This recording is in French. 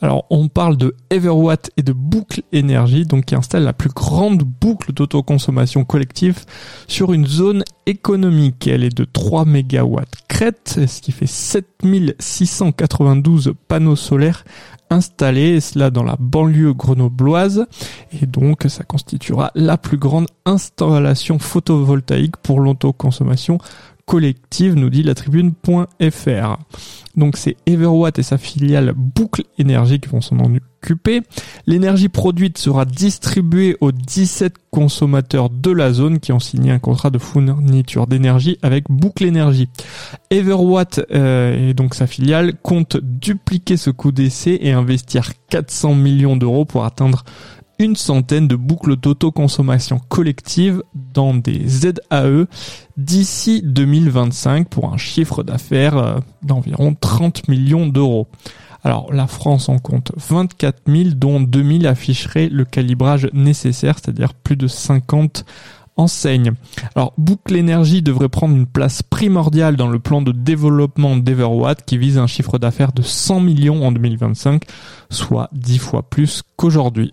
Alors, on parle de Everwatt et de Boucle Énergie, donc qui installe la plus grande boucle d'autoconsommation collective sur une zone économique. Elle est de 3 MW crête, ce qui fait 7692 panneaux solaires installés, cela dans la banlieue grenobloise, et donc ça constituera la plus grande installation photovoltaïque pour l'autoconsommation collective, nous dit la tribune.fr. Donc c'est Everwatt et sa filiale Boucle Énergie qui vont s'en occuper. L'énergie produite sera distribuée aux 17 consommateurs de la zone qui ont signé un contrat de fourniture d'énergie avec Boucle Énergie. Everwatt euh, et donc sa filiale compte dupliquer ce coût d'essai et investir 400 millions d'euros pour atteindre une centaine de boucles d'autoconsommation collective dans des ZAE d'ici 2025 pour un chiffre d'affaires euh, d'environ 30 millions d'euros. Alors la France en compte 24 000 dont 2 000 afficheraient le calibrage nécessaire, c'est-à-dire plus de 50 enseignes. Alors Boucle Énergie devrait prendre une place primordiale dans le plan de développement d'Everwatt qui vise un chiffre d'affaires de 100 millions en 2025, soit 10 fois plus qu'aujourd'hui.